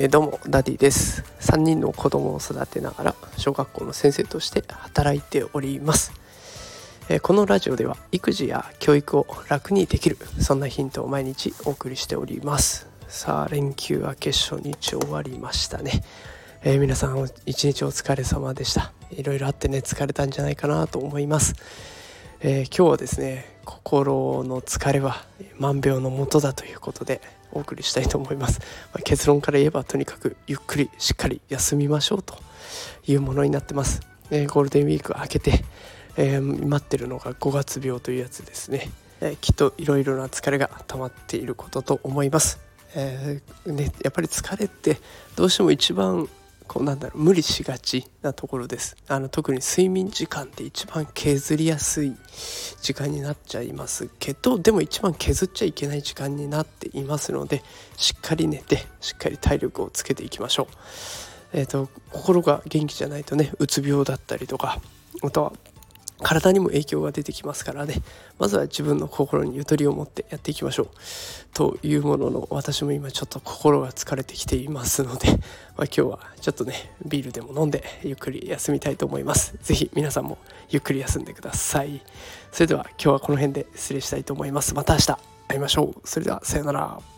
えー、どうもダディです。3人の子供を育てながら小学校の先生として働いております、えー、このラジオでは育児や教育を楽にできるそんなヒントを毎日お送りしております。さあ連休は決勝日終わりましたね、えー、皆さん一日お疲れ様でした。いろいろあってね疲れたんじゃないかなと思います、え今日はですね心の疲れは万病のもとだということでお送りしたいと思います、まあ、結論から言えばとにかくゆっくりしっかり休みましょうというものになってます、えー、ゴールデンウィーク明けて、えー、待ってるのが5月病というやつですね、えー、きっといろいろな疲れが溜まっていることと思います、えね、やっぱり疲れってどうしても一番こうなんだろう無理しがちなところです。あの特に睡眠時間って一番削りやすい時間になっちゃいますけどでも一番削っちゃいけない時間になっていますのでしっかり寝てしっかり体力をつけていきましょう。えーと、と心が元気じゃないとねうつ病だったりとかあとは体にも影響が出てきますからね。まずは自分の心にゆとりを持ってやっていきましょう。というものの私も今ちょっと心が疲れてきていますので、まあ、今日はちょっとねビールでも飲んでゆっくり休みたいと思います。是非皆さんもゆっくり休んでください。それでは今日はこの辺で失礼したいと思います。また明日会いましょう。それではさようなら。